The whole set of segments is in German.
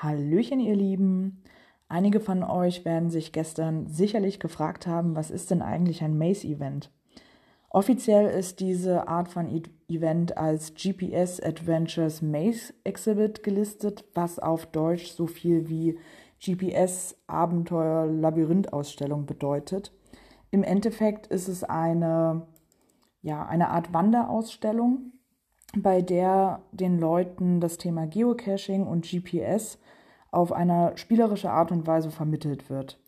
Hallöchen, ihr Lieben. Einige von euch werden sich gestern sicherlich gefragt haben, was ist denn eigentlich ein Maze-Event? Offiziell ist diese Art von e Event als GPS Adventures Maze Exhibit gelistet, was auf Deutsch so viel wie GPS Abenteuer Labyrinthausstellung bedeutet. Im Endeffekt ist es eine, ja, eine Art Wanderausstellung, bei der den Leuten das Thema Geocaching und GPS auf eine spielerische Art und Weise vermittelt wird.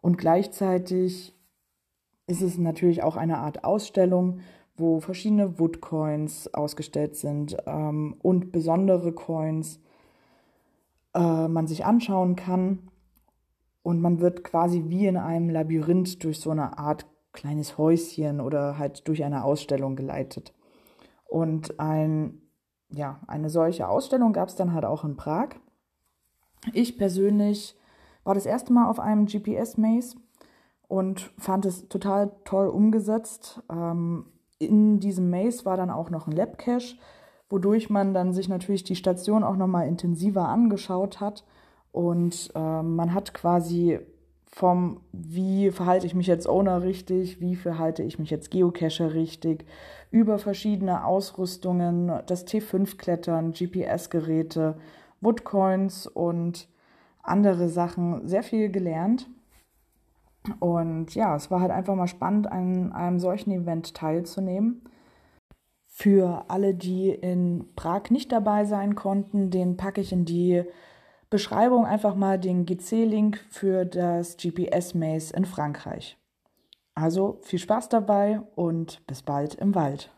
Und gleichzeitig ist es natürlich auch eine Art Ausstellung, wo verschiedene Woodcoins ausgestellt sind ähm, und besondere Coins äh, man sich anschauen kann. Und man wird quasi wie in einem Labyrinth durch so eine Art kleines Häuschen oder halt durch eine Ausstellung geleitet. Und ein, ja, eine solche Ausstellung gab es dann halt auch in Prag. Ich persönlich war das erste Mal auf einem GPS-Maze und fand es total toll umgesetzt. Ähm, in diesem Maze war dann auch noch ein Lab-Cache, wodurch man dann sich natürlich die Station auch nochmal intensiver angeschaut hat. Und äh, man hat quasi vom, wie verhalte ich mich jetzt Owner richtig, wie verhalte ich mich jetzt Geocacher richtig, über verschiedene Ausrüstungen, das T5-Klettern, GPS-Geräte, Woodcoins und andere Sachen sehr viel gelernt. Und ja, es war halt einfach mal spannend, an einem solchen Event teilzunehmen. Für alle, die in Prag nicht dabei sein konnten, den packe ich in die Beschreibung einfach mal den GC-Link für das GPS-Maze in Frankreich. Also viel Spaß dabei und bis bald im Wald.